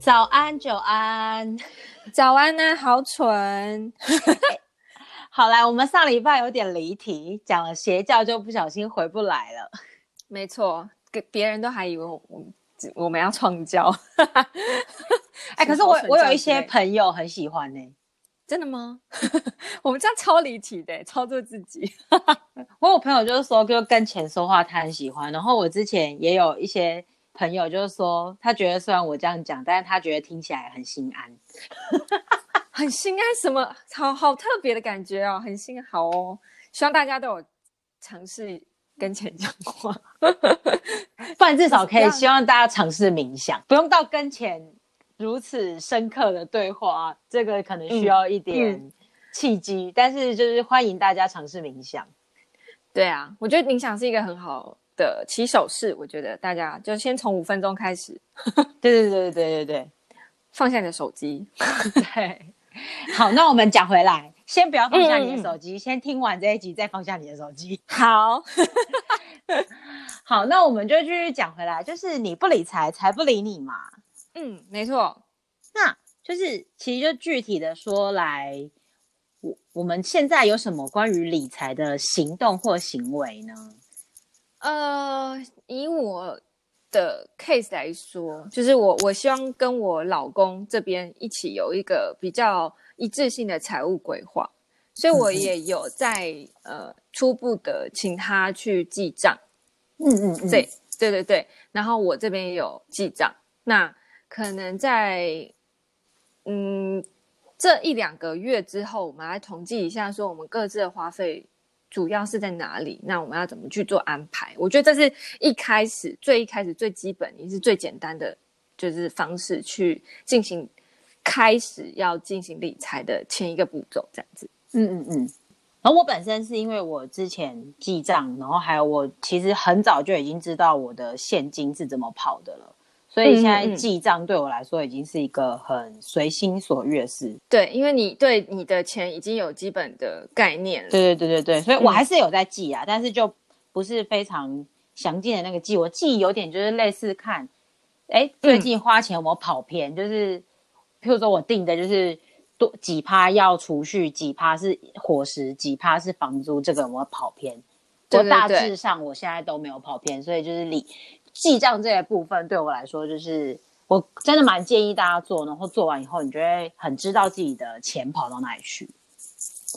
早安，久安，早安呢、啊，好蠢。好来，我们上礼拜有点离题，讲了邪教就不小心回不来了。没错，给别人都还以为我我们要创教。哎、欸，可是我我有一些朋友很喜欢呢、欸。真的吗？我们这样超离题的，操作自己。我有朋友就是说，就跟钱说话，他很喜欢。然后我之前也有一些朋友就是说，他觉得虽然我这样讲，但是他觉得听起来很心安。很心安什么？好好特别的感觉哦，很心好哦。希望大家都有尝试跟钱讲话，不然至少可以希望大家尝试冥想，不用到跟钱。如此深刻的对话，这个可能需要一点契机，嗯嗯、但是就是欢迎大家尝试冥想。对啊，我觉得冥想是一个很好的起手式。我觉得大家就先从五分钟开始。对对对对对对对，放下你的手机。对，好，那我们讲回来，先不要放下你的手机，嗯、先听完这一集再放下你的手机。好，好，那我们就继续讲回来，就是你不理财，财不理你嘛。嗯，没错。那就是其实就具体的说来，我我们现在有什么关于理财的行动或行为呢？呃，以我的 case 来说，就是我我希望跟我老公这边一起有一个比较一致性的财务规划，所以我也有在、嗯、呃初步的请他去记账。嗯嗯嗯，对对对对。然后我这边也有记账，那。可能在嗯这一两个月之后，我们来统计一下，说我们各自的花费主要是在哪里？那我们要怎么去做安排？我觉得这是一开始最一开始最基本也是最简单的，就是方式去进行开始要进行理财的前一个步骤，这样子。嗯嗯嗯。然后我本身是因为我之前记账，然后还有我其实很早就已经知道我的现金是怎么跑的了。所以现在记账对我来说已经是一个很随心所欲的事。对，因为你对你的钱已经有基本的概念了。对对对对对，所以我还是有在记啊，嗯、但是就不是非常详尽的那个记。我记有点就是类似看，哎，最近花钱有没有跑偏？嗯、就是譬如说我定的就是多几趴要储蓄，几趴是伙食，几趴是房租，这个有没有跑偏？我大致上我现在都没有跑偏，所以就是理。记账这一部分对我来说，就是我真的蛮建议大家做，然后做完以后，你就会很知道自己的钱跑到哪里去。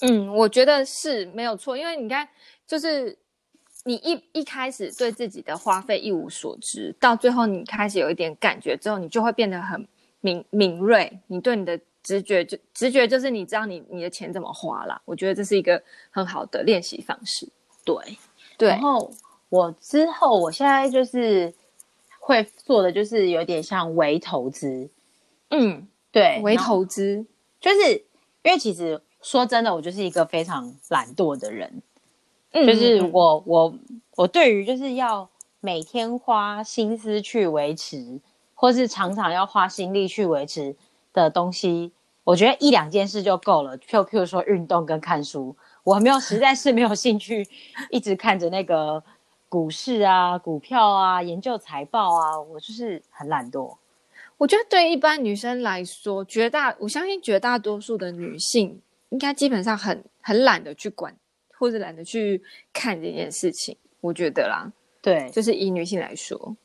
嗯，我觉得是没有错，因为你看，就是你一一开始对自己的花费一无所知，到最后你开始有一点感觉之后，你就会变得很敏敏锐，你对你的直觉就直觉就是你知道你你的钱怎么花了。我觉得这是一个很好的练习方式。对对，然后。我之后，我现在就是会做的，就是有点像微投资。嗯，对，微投资就是因为其实说真的，我就是一个非常懒惰的人。嗯，就是我我我对于就是要每天花心思去维持，或是常常要花心力去维持的东西，我觉得一两件事就够了。就譬如说运动跟看书，我没有实在是没有兴趣一直看着那个。股市啊，股票啊，研究财报啊，我就是很懒惰。我觉得对一般女生来说，绝大我相信绝大多数的女性应该基本上很很懒得去管，或者懒得去看这件事情。我觉得啦，对，就是以女性来说，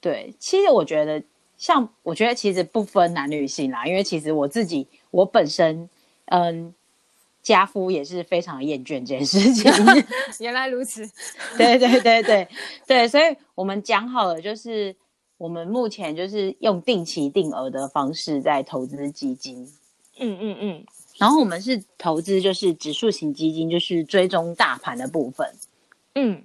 对，其实我觉得像我觉得其实不分男女性啦，因为其实我自己我本身嗯。家夫也是非常厌倦这件事情。原来如此，对对对对对，所以我们讲好了，就是我们目前就是用定期定额的方式在投资基金。嗯嗯嗯，然后我们是投资就是指数型基金，就是追踪大盘的部分。嗯。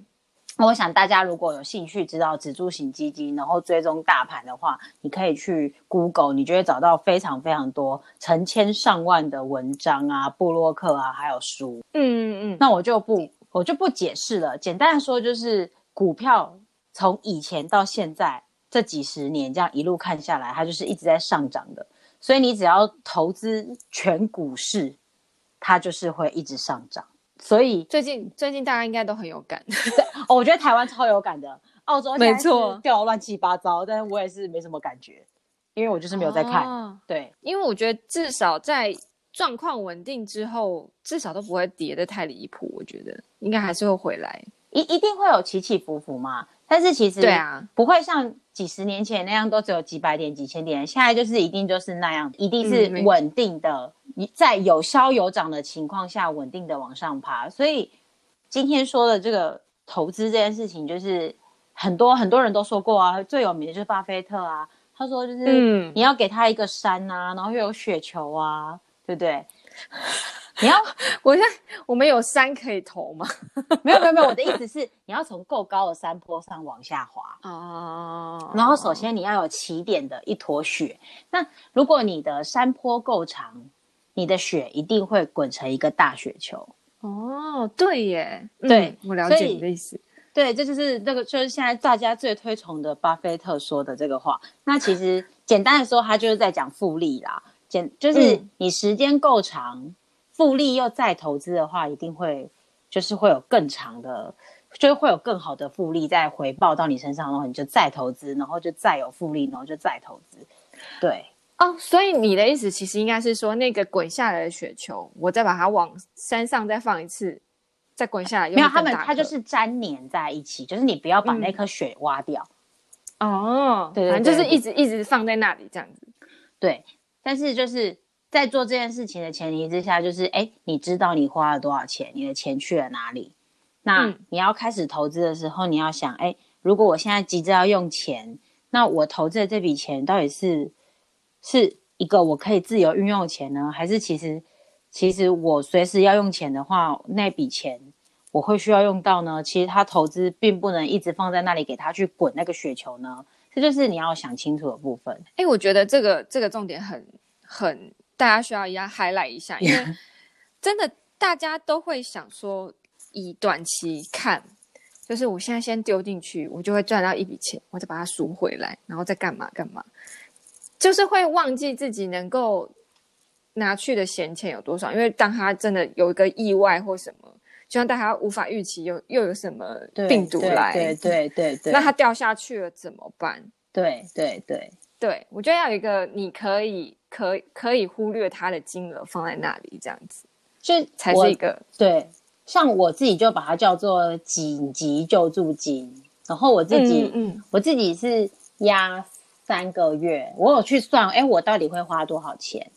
我想大家如果有兴趣知道指数型基金，然后追踪大盘的话，你可以去 Google，你就会找到非常非常多成千上万的文章啊、布洛克啊，还有书。嗯嗯嗯。那我就不我就不解释了。简单的说，就是股票从以前到现在这几十年这样一路看下来，它就是一直在上涨的。所以你只要投资全股市，它就是会一直上涨。所以最近最近大家应该都很有感，哦，我觉得台湾超有感的，澳洲没错掉乱七八糟，但是我也是没什么感觉。因为我就是没有在看。哦、对，因为我觉得至少在状况稳定之后，至少都不会跌得太离谱。我觉得应该还是会回来，一一定会有起起伏伏嘛。但是其实对啊，不会像几十年前那样都只有几百点、几千点，现在就是一定就是那样，一定是稳定的，嗯、在有消有涨的情况下稳定的往上爬。所以今天说的这个投资这件事情，就是很多很多人都说过啊，最有名的就是巴菲特啊，他说就是你要给他一个山啊，然后又有雪球啊，对不对？你要，我现在我们有山可以投吗？没有没有没有，我的意思是你要从够高的山坡上往下滑哦。然后首先你要有起点的一坨雪。那如果你的山坡够长，你的血一定会滚成一个大雪球。哦，对耶，对，嗯，我了解你的意思。对，这就是那个，就是现在大家最推崇的巴菲特说的这个话。那其实 简单的说，他就是在讲复利啦。简就是你时间够长。嗯复利又再投资的话，一定会就是会有更长的，就是会有更好的复利再回报到你身上，然后你就再投资，然后就再有复利，然后就再投资。对哦，所以你的意思其实应该是说，那个滚下来的雪球，我再把它往山上再放一次，再滚下来。没有，他们它就是粘黏在一起，就是你不要把那颗雪挖掉。嗯、哦，对，对，对，对，就是一直一直放在那里这样子。对，但是就是。在做这件事情的前提之下，就是哎，你知道你花了多少钱，你的钱去了哪里？那你要开始投资的时候，你要想，哎，如果我现在急着要用钱，那我投资的这笔钱到底是是一个我可以自由运用的钱呢，还是其实其实我随时要用钱的话，那笔钱我会需要用到呢？其实他投资并不能一直放在那里给他去滚那个雪球呢，这就是你要想清楚的部分。哎，我觉得这个这个重点很很。大家需要一下 highlight 一下，因为 真的大家都会想说，以短期看，就是我现在先丢进去，我就会赚到一笔钱，我再把它赎回来，然后再干嘛干嘛，就是会忘记自己能够拿去的闲钱有多少。因为当他真的有一个意外或什么，就像大家无法预期又又有什么病毒来，对对对对，对，那他掉下去了怎么办？对对对对，我觉得要有一个你可以。可可以忽略它的金额放在那里，这样子就才是一个对。像我自己就把它叫做紧急救助金，然后我自己，嗯，嗯，我自己是压三个月，我有去算，哎，我到底会花多少钱？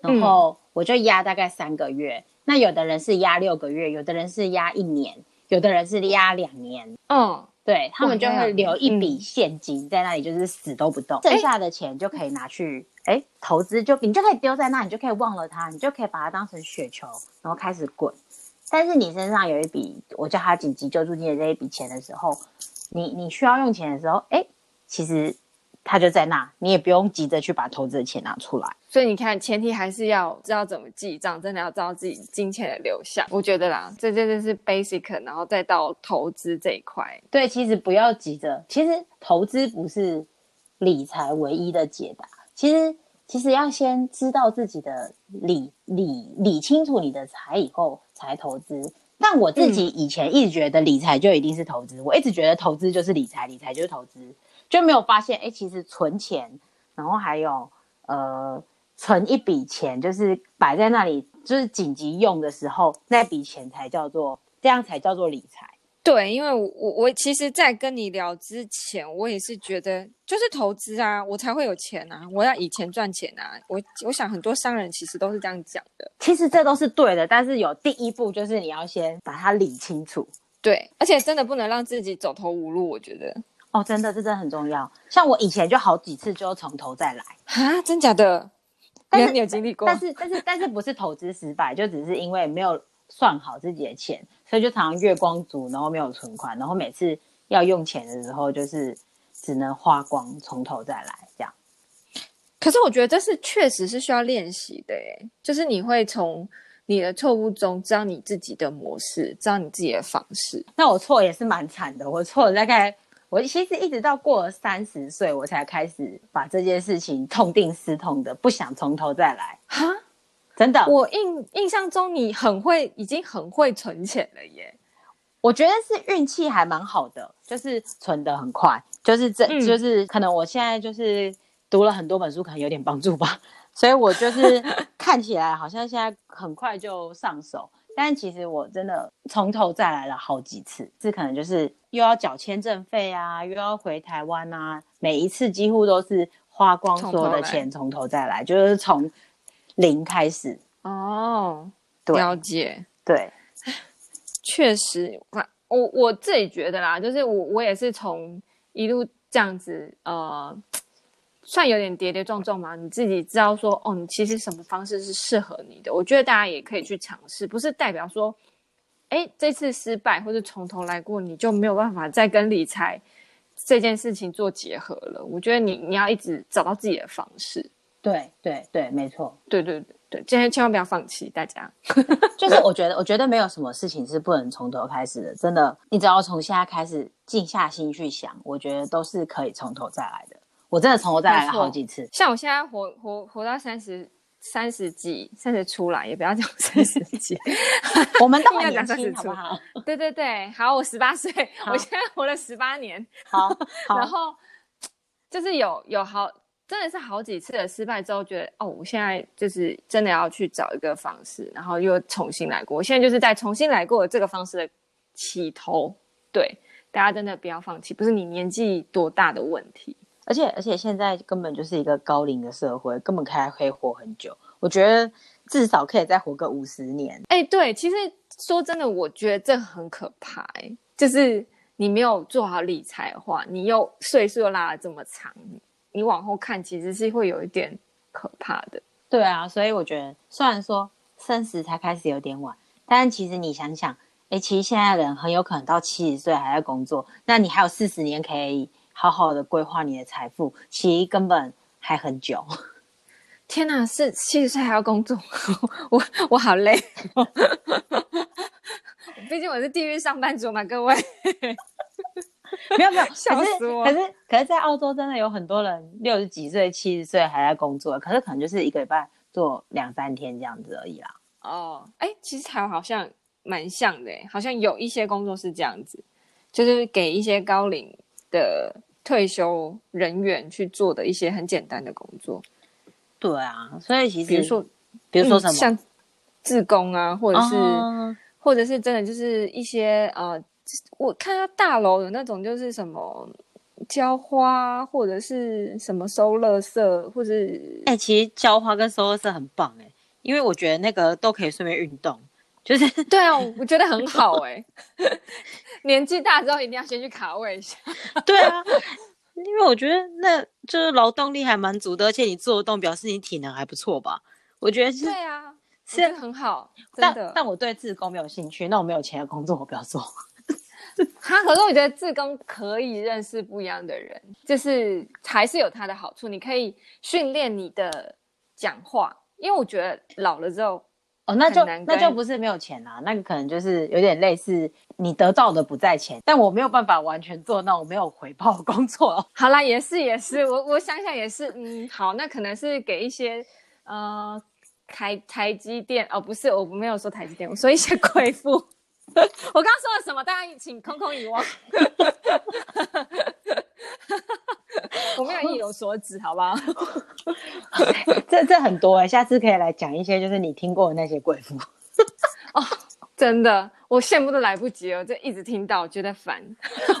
然后我就压大概三个月。嗯、那有的人是压六个月，有的人是压一年，有的人是压两年。嗯。对，他们就会留一笔现金在那里，就是死都不动，嗯、剩下的钱就可以拿去哎投资，就你就可以丢在那，你就可以忘了它，你就可以把它当成雪球，然后开始滚。但是你身上有一笔我叫他紧急救助金的这一笔钱的时候，你你需要用钱的时候，哎，其实。他就在那，你也不用急着去把投资的钱拿出来。所以你看，前提还是要知道怎么记账，真的要知道自己金钱的流向。我觉得啦，这这这是 basic，然后再到投资这一块。对，其实不要急着。其实投资不是理财唯一的解答。其实，其实要先知道自己的理理理清楚你的财以后才投资。但我自己以前一直觉得理财就一定是投资，嗯、我一直觉得投资就是理财，理财就是投资。就没有发现，哎，其实存钱，然后还有呃，存一笔钱，就是摆在那里，就是紧急用的时候，那笔钱才叫做这样，才叫做理财。对，因为我我我其实，在跟你聊之前，我也是觉得，就是投资啊，我才会有钱啊，我要以钱赚钱啊。我我想很多商人其实都是这样讲的。其实这都是对的，但是有第一步，就是你要先把它理清楚。对，而且真的不能让自己走投无路，我觉得。哦，真的，这真的很重要。像我以前就好几次就从头再来啊，真假的？但是你有经历过？但是但是但是不是投资失败，就只是因为没有算好自己的钱，所以就常常月光族，然后没有存款，然后每次要用钱的时候，就是只能花光，从头再来这样。可是我觉得这是确实是需要练习的，诶，就是你会从你的错误中知道你自己的模式，知道你自己的方式。那我错也是蛮惨的，我错了大概。我其实一直到过了三十岁，我才开始把这件事情痛定思痛的，不想从头再来。哈，真的，我印印象中你很会，已经很会存钱了耶。我觉得是运气还蛮好的，就是存的很快，就是这、嗯，就是可能我现在就是读了很多本书，可能有点帮助吧。所以我就是 看起来好像现在很快就上手，但其实我真的从头再来了好几次，这可能就是又要缴签证费啊，又要回台湾啊，每一次几乎都是花光所有的钱，从头再来，就是从零开始。哦，了解，对，确实，我我自己觉得啦，就是我我也是从一路这样子，呃。算有点跌跌撞撞嘛，你自己知道说，哦，你其实什么方式是适合你的？我觉得大家也可以去尝试，不是代表说，哎，这次失败或者从头来过，你就没有办法再跟理财这件事情做结合了。我觉得你你要一直找到自己的方式。对对对，没错，对对对对，今天千万不要放弃，大家。就是我觉得，我觉得没有什么事情是不能从头开始的，真的，你只要从现在开始静下心去想，我觉得都是可以从头再来的。我真的从头再来了好几次，像我现在活活活到三十三十几，三十出来也不要讲三十几，我们都 要讲三十出，好？对对对，好，我十八岁，我现在活了十八年，好，然后就是有有好，真的是好几次的失败之后，觉得哦，我现在就是真的要去找一个方式，然后又重新来过，我现在就是在重新来过这个方式的起头，对，大家真的不要放弃，不是你年纪多大的问题。而且而且现在根本就是一个高龄的社会，根本还可以活很久。我觉得至少可以再活个五十年。哎，对，其实说真的，我觉得这很可怕。哎，就是你没有做好理财的话，你又岁数又拉得这么长，你往后看其实是会有一点可怕的。对啊，所以我觉得虽然说三十才开始有点晚，但其实你想想，哎，其实现在人很有可能到七十岁还在工作，那你还有四十年可以。好好的规划你的财富，其实根本还很久。天哪，是七十岁还要工作，我我好累。毕竟我是地狱上班族嘛，各位。没有没有，笑死我。可是可是在澳洲真的有很多人六十几岁、七十岁还在工作，可是可能就是一个礼拜做两三天这样子而已啦。哦，哎，其实台湾好像蛮像的，好像有一些工作是这样子，就是给一些高龄的。退休人员去做的一些很简单的工作，对啊，所以其实比如说，比如说什么、嗯、像自工啊，或者是、哦、或者是真的就是一些呃，我看到大楼有那种就是什么浇花或者是什么收垃圾，或者哎、欸，其实浇花跟收垃圾很棒哎、欸，因为我觉得那个都可以顺便运动，就是对啊，我觉得很好哎、欸。年纪大之后一定要先去卡位一下。对啊，因为我觉得那就是劳动力还蛮足的，而且你做得动，表示你体能还不错吧？我觉得是。对啊，是很好。但但我对自工没有兴趣，那我没有钱的工作我不要做。他可是我觉得自工可以认识不一样的人，就是还是有他的好处。你可以训练你的讲话，因为我觉得老了之后。哦，那就那就不是没有钱啦，那个可能就是有点类似你得到的不在钱，但我没有办法完全做到我没有回报工作。好啦，也是也是，我我想想也是，嗯，好，那可能是给一些呃台台积电哦，不是，我没有说台积电，我说一些 贵妇。我刚刚说了什么？大家请空空遗忘。我没有意有所指，好不好？这这很多哎、欸，下次可以来讲一些，就是你听过的那些贵妇。哦，真的，我羡慕都来不及了，就一直听到，觉得烦。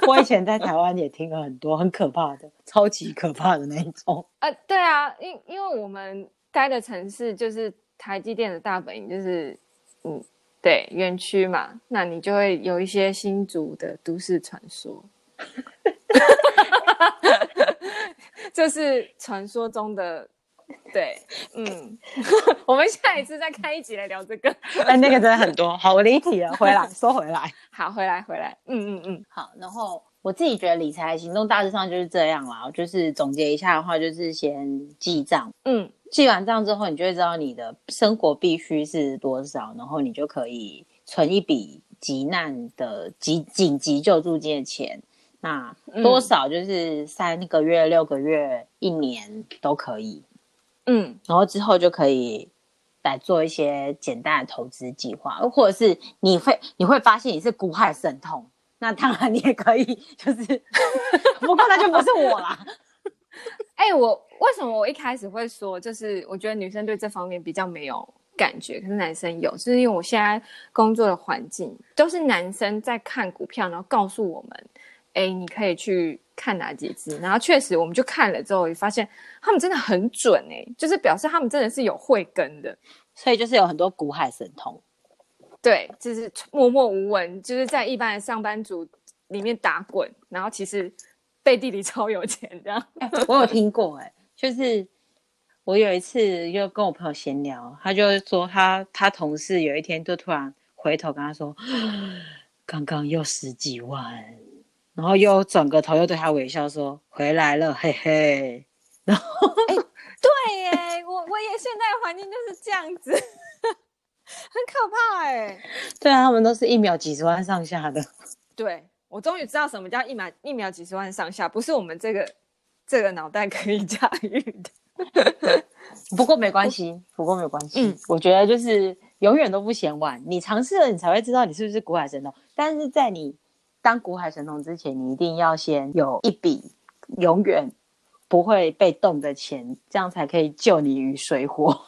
我以前在台湾也听了很多很可怕的，超级可怕的那一种。呃，对啊，因因为我们待的城市就是台积电的大本营，就是嗯，对，园区嘛，那你就会有一些新竹的都市传说。就是传说中的，对，嗯，我们下一次再开一集来聊这个。哎，那个真的很多，好，我离题了，回来说回来，好，回来回来，嗯嗯嗯，好。然后我自己觉得理财行动大致上就是这样啦，就是总结一下的话，就是先记账，嗯，记完账之后，你就会知道你的生活必须是多少，然后你就可以存一笔急难的急紧急救助金的钱。那多少就是三个月、嗯、六个月、一年都可以，嗯，然后之后就可以来做一些简单的投资计划，或者是你会你会发现你是股海神童，那当然你也可以，就是 不过那就不是我啦。哎、欸，我为什么我一开始会说，就是我觉得女生对这方面比较没有感觉，可是男生有，就是因为我现在工作的环境都是男生在看股票，然后告诉我们，哎、欸，你可以去看哪几只，然后确实我们就看了之后，也发现他们真的很准哎、欸，就是表示他们真的是有慧根的，所以就是有很多股海神通。对，就是默默无闻，就是在一般的上班族里面打滚，然后其实背地里超有钱这样。我有听过哎、欸，就是我有一次就跟我朋友闲聊，他就说他他同事有一天就突然回头跟他说，刚刚又十几万，然后又转个头又对他微笑说回来了，嘿嘿。然后，哎，对耶，我我也现在环境就是这样子。很可怕哎、欸，对啊，他们都是一秒几十万上下的。对，我终于知道什么叫一秒一秒几十万上下，不是我们这个这个脑袋可以驾驭的。不过没关系，不过没关系。嗯，我觉得就是永远都不嫌晚，你尝试了，你才会知道你是不是古海神童。但是在你当古海神童之前，你一定要先有一笔永远不会被动的钱，这样才可以救你于水火。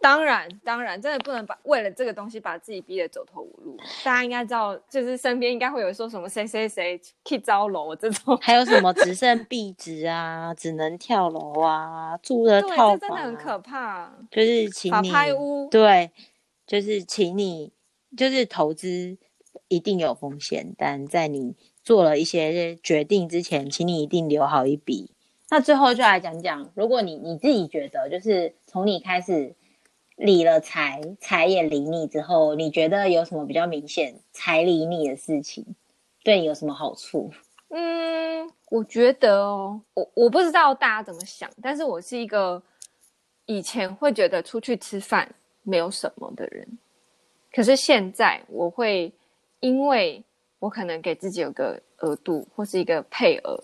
当然，当然，真的不能把为了这个东西把自己逼得走投无路。大家应该知道，就是身边应该会有说什么谁谁谁去招楼这种，还有什么只剩壁纸啊，只能跳楼啊，住的套房、啊，这真的很可怕。就是请你法拍屋，对，就是请你，就是投资一定有风险，但在你做了一些决定之前，请你一定留好一笔。那最后就来讲讲，如果你你自己觉得，就是从你开始。理了财，财也理你之后，你觉得有什么比较明显财理你的事情，对你有什么好处？嗯，我觉得哦，我我不知道大家怎么想，但是我是一个以前会觉得出去吃饭没有什么的人，可是现在我会因为我可能给自己有个额度或是一个配额，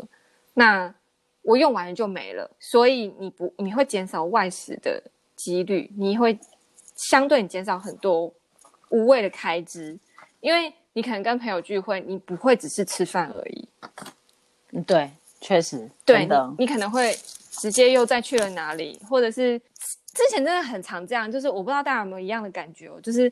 那我用完了就没了，所以你不你会减少外食的。几率你会相对你减少很多无谓的开支，因为你可能跟朋友聚会，你不会只是吃饭而已。嗯，对，确实，对的你，你可能会直接又再去了哪里，或者是之前真的很常这样，就是我不知道大家有没有一样的感觉哦，就是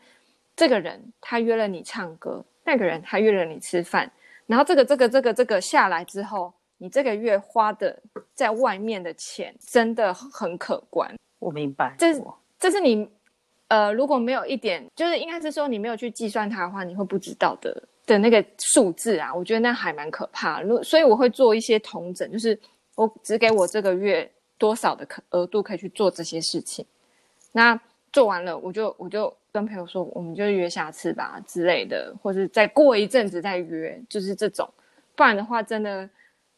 这个人他约了你唱歌，那个人他约了你吃饭，然后这个这个这个这个下来之后，你这个月花的在外面的钱真的很可观。我明白，这是这是你，呃，如果没有一点，就是应该是说你没有去计算它的话，你会不知道的的那个数字啊。我觉得那还蛮可怕的。所以我会做一些同整，就是我只给我这个月多少的可额度可以去做这些事情。那做完了，我就我就跟朋友说，我们就约下次吧之类的，或者再过一阵子再约，就是这种。不然的话，真的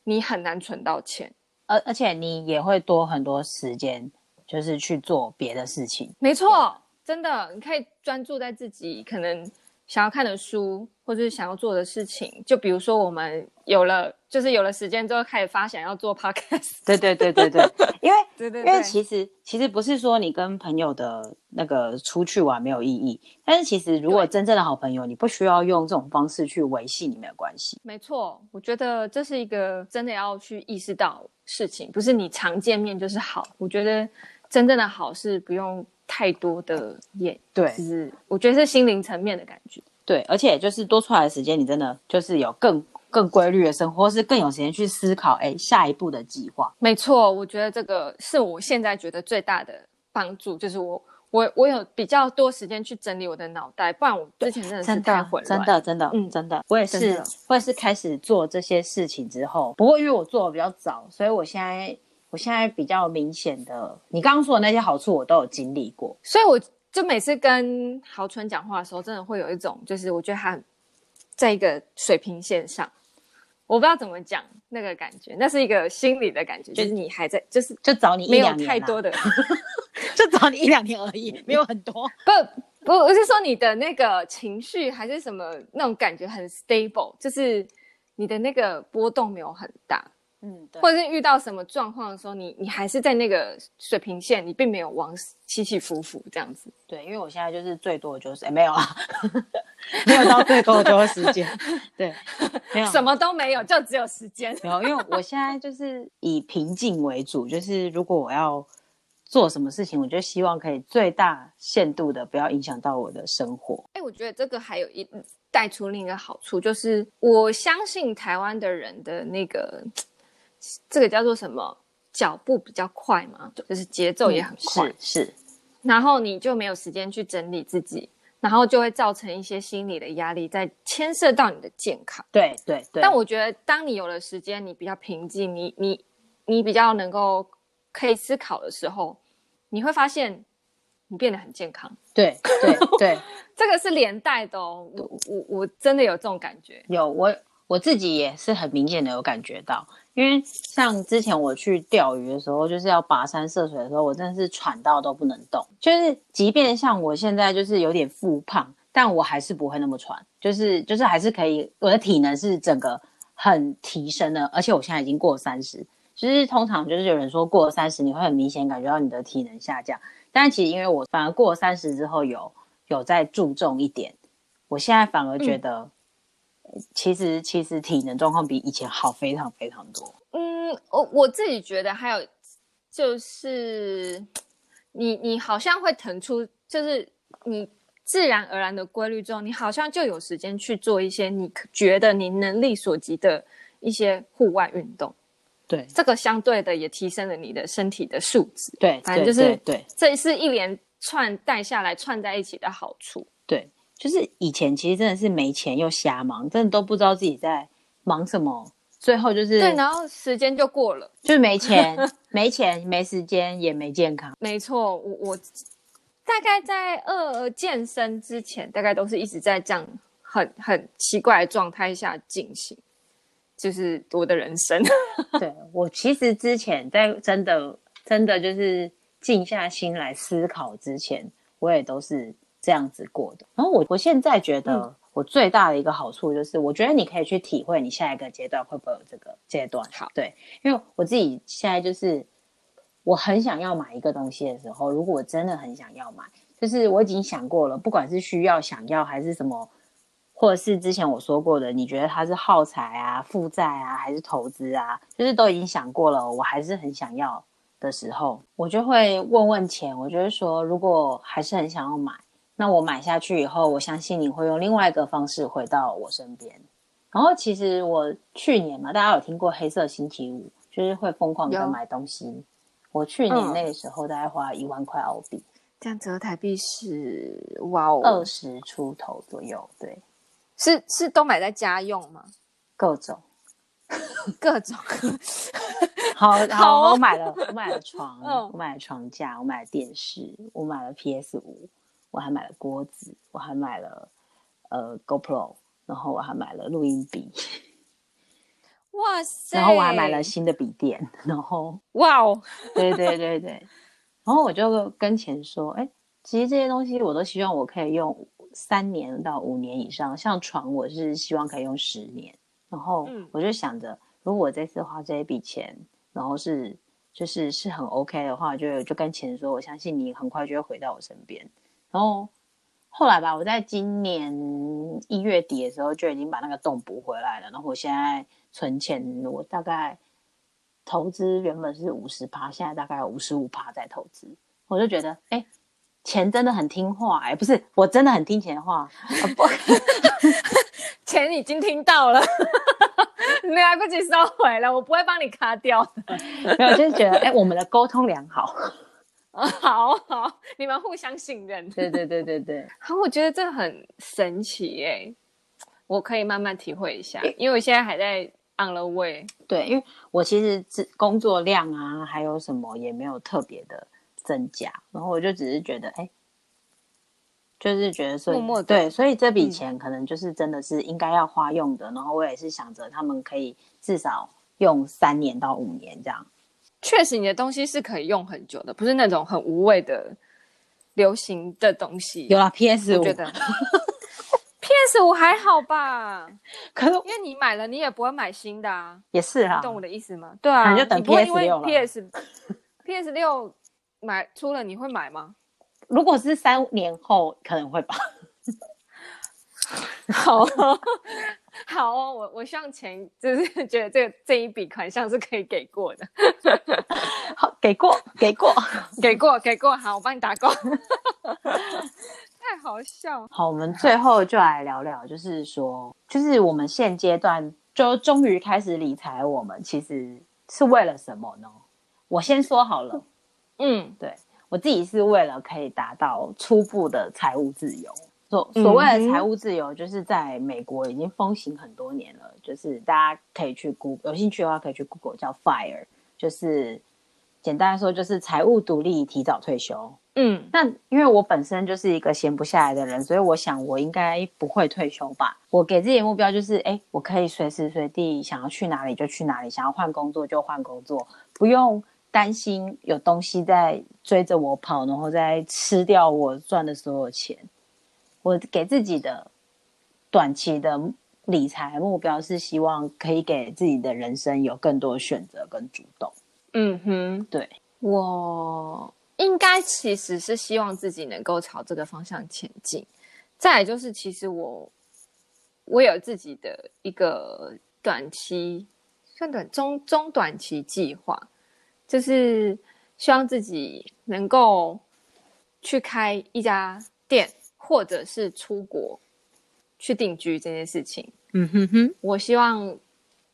你很难存到钱，而而且你也会多很多时间。就是去做别的事情，没错，真的，你可以专注在自己可能想要看的书，或者是想要做的事情。就比如说，我们有了，就是有了时间之后，开始发想要做 podcast。对对对对对，因为对对对，因为其实其实不是说你跟朋友的那个出去玩没有意义，但是其实如果真正的好朋友，你不需要用这种方式去维系你们的关系。没错，我觉得这是一个真的要去意识到事情，不是你常见面就是好。我觉得。真正的好是不用太多的演，对，就是我觉得是心灵层面的感觉，对，而且就是多出来的时间，你真的就是有更更规律的生活，或是更有时间去思考，哎，下一步的计划。没错，我觉得这个是我现在觉得最大的帮助，就是我我我有比较多时间去整理我的脑袋，不然我之前真的是太混乱，真的真的嗯真的，我也是，我也是开始做这些事情之后，不过因为我做的比较早，所以我现在。我现在比较明显的，你刚刚说的那些好处，我都有经历过，所以我就每次跟豪春讲话的时候，真的会有一种，就是我觉得他在一个水平线上，我不知道怎么讲那个感觉，那是一个心理的感觉，就，是你还在，就是就找你没有太多的，就找你一两年而已，没有很多。不不，我是说你的那个情绪还是什么那种感觉很 stable，就是你的那个波动没有很大。嗯，对，或者是遇到什么状况的时候，你你还是在那个水平线，你并没有往起起伏伏这样子。对，因为我现在就是最多就是哎没有啊，没有到最多的时间，对，没有什么都没有，就只有时间。没有，因为我现在就是以平静为主，就是如果我要做什么事情，我就希望可以最大限度的不要影响到我的生活。哎，我觉得这个还有一带出另一个好处，就是我相信台湾的人的那个这个叫做什么脚步比较快嘛，就是节奏也很快，嗯、是。是然后你就没有时间去整理自己，然后就会造成一些心理的压力，在牵涉到你的健康。对对对。但我觉得，当你有了时间，你比较平静，你你你比较能够可以思考的时候，你会发现你变得很健康。对对对，这个是连带的哦。我我我真的有这种感觉。有我我自己也是很明显的有感觉到。因为像之前我去钓鱼的时候，就是要跋山涉水的时候，我真的是喘到都不能动。就是即便像我现在就是有点复胖，但我还是不会那么喘，就是就是还是可以，我的体能是整个很提升的。而且我现在已经过三十，就是通常就是有人说过了三十你会很明显感觉到你的体能下降，但其实因为我反而过了三十之后有有在注重一点，我现在反而觉得。嗯其实其实体能状况比以前好非常非常多。嗯，我我自己觉得还有就是，你你好像会腾出，就是你自然而然的规律中，你好像就有时间去做一些你觉得你能力所及的一些户外运动。对，这个相对的也提升了你的身体的素质。对，反正就是对，这是一连串带下来串在一起的好处。对。就是以前其实真的是没钱又瞎忙，真的都不知道自己在忙什么，最后就是对，然后时间就过了，就是没钱、没钱、没时间也没健康。没错，我我大概在二健身之前，大概都是一直在这样很很奇怪的状态下进行，就是我的人生。对，我其实之前在真的真的就是静下心来思考之前，我也都是。这样子过的，然后我我现在觉得我最大的一个好处就是，我觉得你可以去体会你下一个阶段会不会有这个阶段。好，对，因为我自己现在就是我很想要买一个东西的时候，如果我真的很想要买，就是我已经想过了，不管是需要、想要还是什么，或者是之前我说过的，你觉得它是耗材啊、负债啊，还是投资啊，就是都已经想过了，我还是很想要的时候，我就会问问钱，我就会说，如果还是很想要买。那我买下去以后，我相信你会用另外一个方式回到我身边。然后其实我去年嘛，大家有听过黑色星期五，就是会疯狂的买东西。我去年那个时候大概花一万块澳币，这样折台币是哇哦，二十出头左右。对，是是都买在家用吗？各种，各种。好 好，好，我买了，我买了床，我买了床架，我买了电视，我买了 PS 五。我还买了锅子，我还买了呃 GoPro，然后我还买了录音笔，哇塞！然后我还买了新的笔电，然后哇哦，对对对对，然后我就跟钱说，哎，其实这些东西我都希望我可以用三年到五年以上，像床我是希望可以用十年，然后我就想着，如果我这次花这一笔钱，然后是就是是很 OK 的话，就就跟钱说，我相信你很快就会回到我身边。然后后来吧，我在今年一月底的时候就已经把那个洞补回来了。然后我现在存钱，我大概投资原本是五十趴，现在大概有五十五趴在投资。我就觉得，哎，钱真的很听话，哎，不是，我真的很听钱的话，不，钱已经听到了，你来不及收回了，我不会帮你卡掉的。没有，就是觉得，哎，我们的沟通良好。啊，好好，你们互相信任。对对对对对，好，我觉得这很神奇耶，我可以慢慢体会一下，因为我现在还在 on the way。对，因为我其实工作量啊，还有什么也没有特别的增加，然后我就只是觉得，哎，就是觉得说，默默对，所以这笔钱可能就是真的是应该要花用的，嗯、然后我也是想着他们可以至少用三年到五年这样。确实，你的东西是可以用很久的，不是那种很无谓的流行的东西。有啦，PS 五，我觉得 PS 五还好吧？可是因为你买了，你也不会买新的啊。也是啊，懂我的意思吗？对啊，你就等 PS 六了。PS PS 六买出了，你会买吗？如果是三年后，可能会吧。好哦，好哦，我我希望钱就是 觉得这个这一笔款项是可以给过的。好，给过，给过，给过，给过。好，我帮你打勾。太好笑。好，我们最后就来聊聊，就是说，就是我们现阶段就终于开始理财，我们其实是为了什么呢？我先说好了。嗯，对，我自己是为了可以达到初步的财务自由。所所谓的财务自由，就是在美国已经风行很多年了，就是大家可以去 Google，有兴趣的话可以去 Google 叫 FIRE，就是简单来说就是财务独立、提早退休。嗯，那因为我本身就是一个闲不下来的人，所以我想我应该不会退休吧。我给自己的目标就是，哎，我可以随时随地想要去哪里就去哪里，想要换工作就换工作，不用担心有东西在追着我跑，然后再吃掉我赚的所有钱。我给自己的短期的理财目标是希望可以给自己的人生有更多选择跟主动。嗯哼，对，我应该其实是希望自己能够朝这个方向前进。再来就是，其实我我有自己的一个短期、算短中中短期计划，就是希望自己能够去开一家店。或者是出国去定居这件事情，嗯哼哼，我希望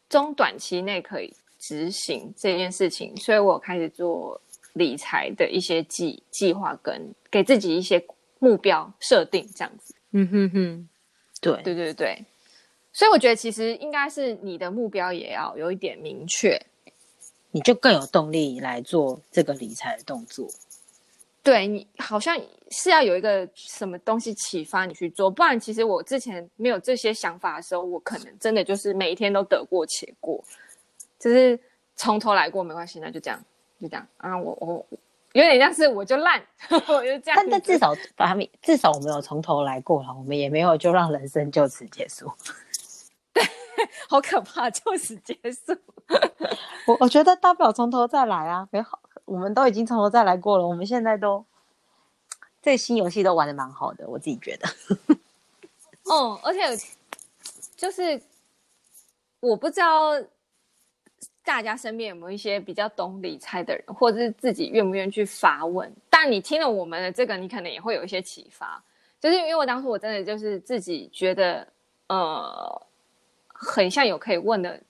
中短期内可以执行这件事情，所以我开始做理财的一些计计划，跟给自己一些目标设定，这样子。嗯哼哼，对。对对对，所以我觉得其实应该是你的目标也要有一点明确，你就更有动力来做这个理财的动作。对，你好像是要有一个什么东西启发你去做，不然其实我之前没有这些想法的时候，我可能真的就是每一天都得过且过，就是从头来过没关系，那就这样，就这样啊，我我有点像是我就烂，我就这样。但但至少把他们至少我们有从头来过了，我们也没有就让人生就此结束。对，好可怕，就此结束。我我觉得大不了从头再来啊，没好。我们都已经从头再来过了，我们现在都这新游戏都玩的蛮好的，我自己觉得。哦，而且就是我不知道大家身边有没有一些比较懂理财的人，或者是自己愿不愿意去发问。但你听了我们的这个，你可能也会有一些启发。就是因为我当初我真的就是自己觉得，呃，很像有可以问的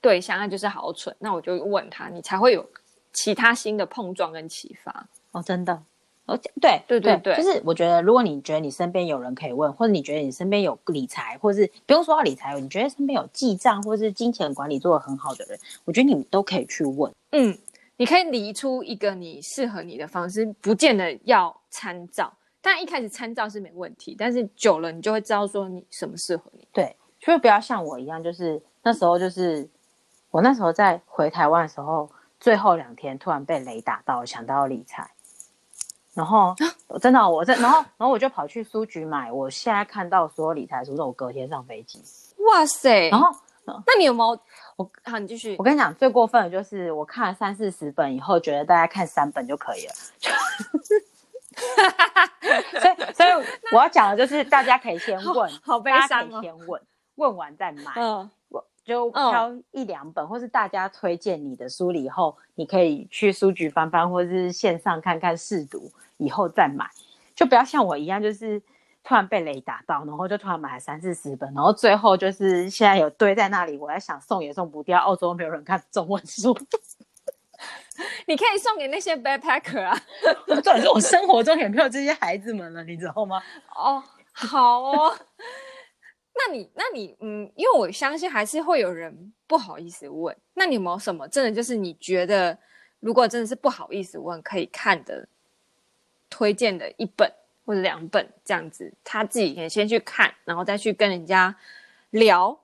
对象，那就是好蠢，那我就问他，你才会有。其他新的碰撞跟启发哦，真的，哦，对对对对，就是我觉得，如果你觉得你身边有人可以问，或者你觉得你身边有理财，或者是不用说到理财，你觉得身边有记账或者是金钱管理做得很好的人，我觉得你们都可以去问。嗯，你可以理出一个你适合你的方式，不见得要参照，但一开始参照是没问题，但是久了你就会知道说你什么适合你。对，所以不要像我一样，就是那时候就是我那时候在回台湾的时候。最后两天突然被雷打到，想到要理财，然后真的我在，然后然后我就跑去书局买。我现在看到所有理财书，都我隔天上飞机。哇塞！然后那你有没有？我好，你继续。我跟你讲，最过分的就是我看了三四十本以后，觉得大家看三本就可以了。所以所以 我要讲的就是，大家可以先问，好，好悲伤哦。大家可以先问，问完再买。嗯。就挑一两本，oh. 或是大家推荐你的书了以后，你可以去书局翻翻，或者是线上看看试读，以后再买。就不要像我一样，就是突然被雷打到，然后就突然买了三四十本，然后最后就是现在有堆在那里，我在想送也送不掉。澳洲没有人看中文书，你可以送给那些 backpacker 啊。重点是我生活中也没有这些孩子们了，你知道吗？哦，oh, 好哦。那你，那你，嗯，因为我相信还是会有人不好意思问。那你有没有什么真的就是你觉得，如果真的是不好意思问，可以看的推荐的一本或者两本这样子，他自己可以先去看，然后再去跟人家聊。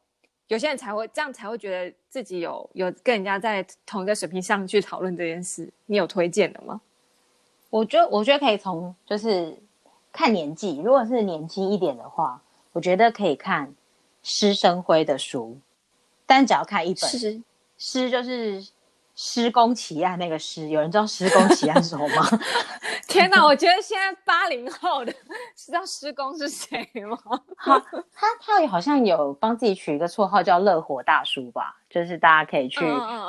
有些人才会这样，才会觉得自己有有跟人家在同一个水平上去讨论这件事。你有推荐的吗？我觉得，我觉得可以从就是看年纪，如果是年轻一点的话。我觉得可以看施生辉的书，但只要看一本。是，施就是施工奇案那个施，有人知道施工奇案是什么吗？天哪，我觉得现在八零后的知道施工是谁吗？他，他他好像有帮自己取一个绰号叫“乐火大叔”吧，就是大家可以去、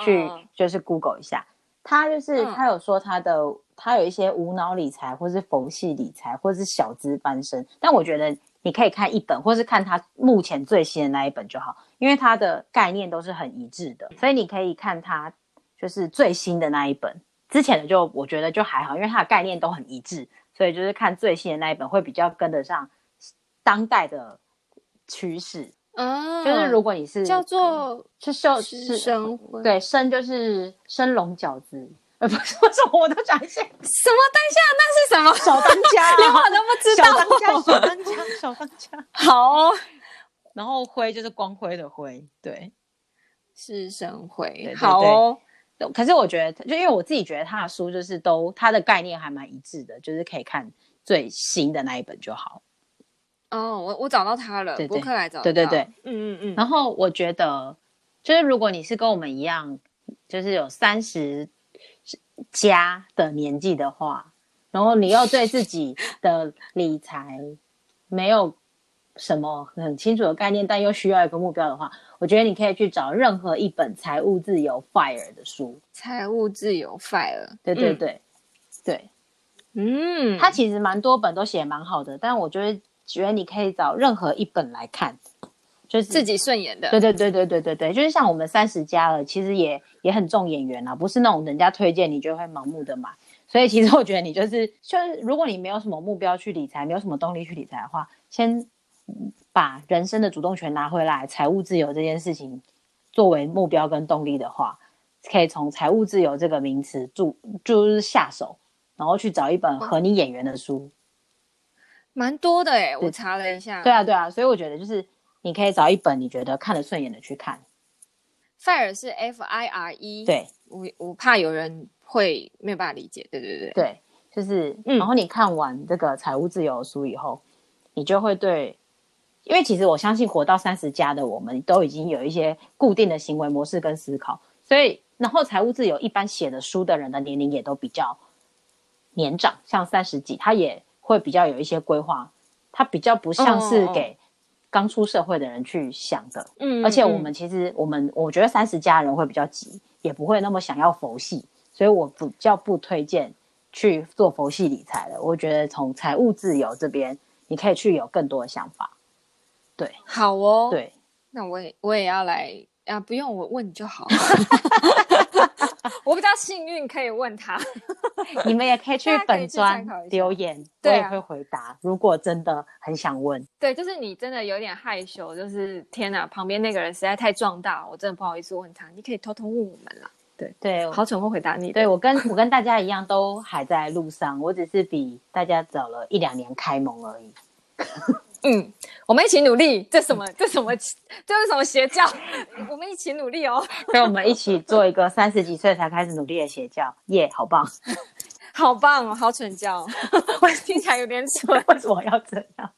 去就是 Google 一下，他就是、嗯、他有说他的他有一些无脑理财，或是佛系理财，或是小资翻身，但我觉得你可以看一本，或是看他目前最新的那一本就好，因为它的概念都是很一致的，所以你可以看他。就是最新的那一本，之前的就我觉得就还好，因为它的概念都很一致，所以就是看最新的那一本会比较跟得上当代的趋势。嗯，就是如果你是叫做是生是生对生就是生龙饺子，呃不是 为什么我都讲一些什么？等一下，那是什么？小当家，连我都不知道。小当家，小当家，小当家。好哦，然后灰就是光辉的灰，对，是神辉。好哦。可是我觉得，就因为我自己觉得他的书就是都他的概念还蛮一致的，就是可以看最新的那一本就好。哦，我我找到他了，博客来找到。对对对，嗯嗯嗯。然后我觉得，就是如果你是跟我们一样，就是有三十加的年纪的话，然后你又对自己的理财没有什么很清楚的概念，但又需要一个目标的话。我觉得你可以去找任何一本财务自由 FIRE 的书。财务自由 FIRE，对对对，嗯、对，嗯，它其实蛮多本都写蛮好的，但我觉得觉得你可以找任何一本来看，就是自己顺眼的。对对对对对对对，就是像我们三十加了，其实也也很重演员啊，不是那种人家推荐你就会盲目的买。所以其实我觉得你就是就是，如果你没有什么目标去理财，没有什么动力去理财的话，先。把人生的主动权拿回来，财务自由这件事情作为目标跟动力的话，可以从财务自由这个名词就就是下手，然后去找一本合你眼缘的书，蛮多的诶，我查了一下。对啊，对啊，所以我觉得就是你可以找一本你觉得看得顺眼的去看。FIRE 是 F I R E，对，我我怕有人会没有办法理解，对对对对，就是，嗯，然后你看完这个财务自由的书以后，你就会对。因为其实我相信活到三十加的我们都已经有一些固定的行为模式跟思考，所以然后财务自由一般写的书的人的年龄也都比较年长，像三十几，他也会比较有一些规划，他比较不像是给刚出社会的人去想的。嗯，而且我们其实我们我觉得三十加的人会比较急，也不会那么想要佛系，所以我比较不推荐去做佛系理财的。我觉得从财务自由这边，你可以去有更多的想法。对，好哦。对，那我也我也要来啊！不用我问你就好。我比较幸运，可以问他。你们也可以 去本专留言，我也会回答。啊、如果真的很想问，对，就是你真的有点害羞，就是天哪，旁边那个人实在太壮大，我真的不好意思问他。你可以偷偷问我们啦。对对，好蠢会回答你。对，我跟我跟大家一样，都还在路上，我只是比大家早了一两年开蒙而已。嗯，我们一起努力。这什么？这什么？这是什么邪教？我们一起努力哦。所以我们一起做一个三十几岁才开始努力的邪教，耶、yeah，好棒，好棒哦，好蠢教，我听起来有点蠢，为什么要这样？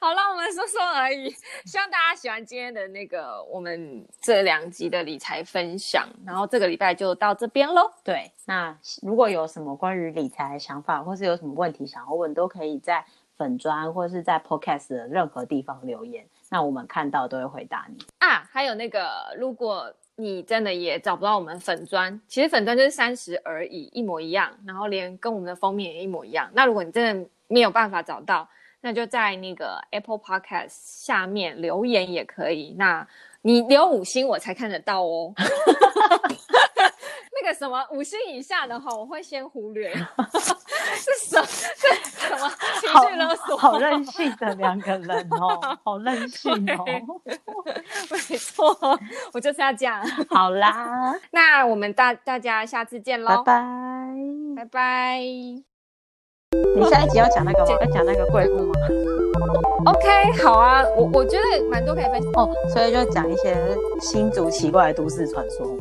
好了，我们说说而已。希望大家喜欢今天的那个我们这两集的理财分享。然后这个礼拜就到这边喽。对，那如果有什么关于理财的想法，或是有什么问题想要问，都可以在。粉砖或是在 Podcast 的任何地方留言，那我们看到都会回答你啊。还有那个，如果你真的也找不到我们粉砖，其实粉砖就是三十而已，一模一样，然后连跟我们的封面也一模一样。那如果你真的没有办法找到，那就在那个 Apple Podcast 下面留言也可以。那你留五星我才看得到哦。那个什么五星以下的话，我会先忽略。是什么？是什么情绪勒索？好，好任性的两个人哦，好任性哦。没错，我就是要这样。好啦，那我们大大家下次见喽，拜拜，拜拜。你下一集要讲那个吗？要讲那个贵妇吗？OK，好啊，我我觉得蛮多可以分享哦，所以就讲一些新竹奇怪的都市传说。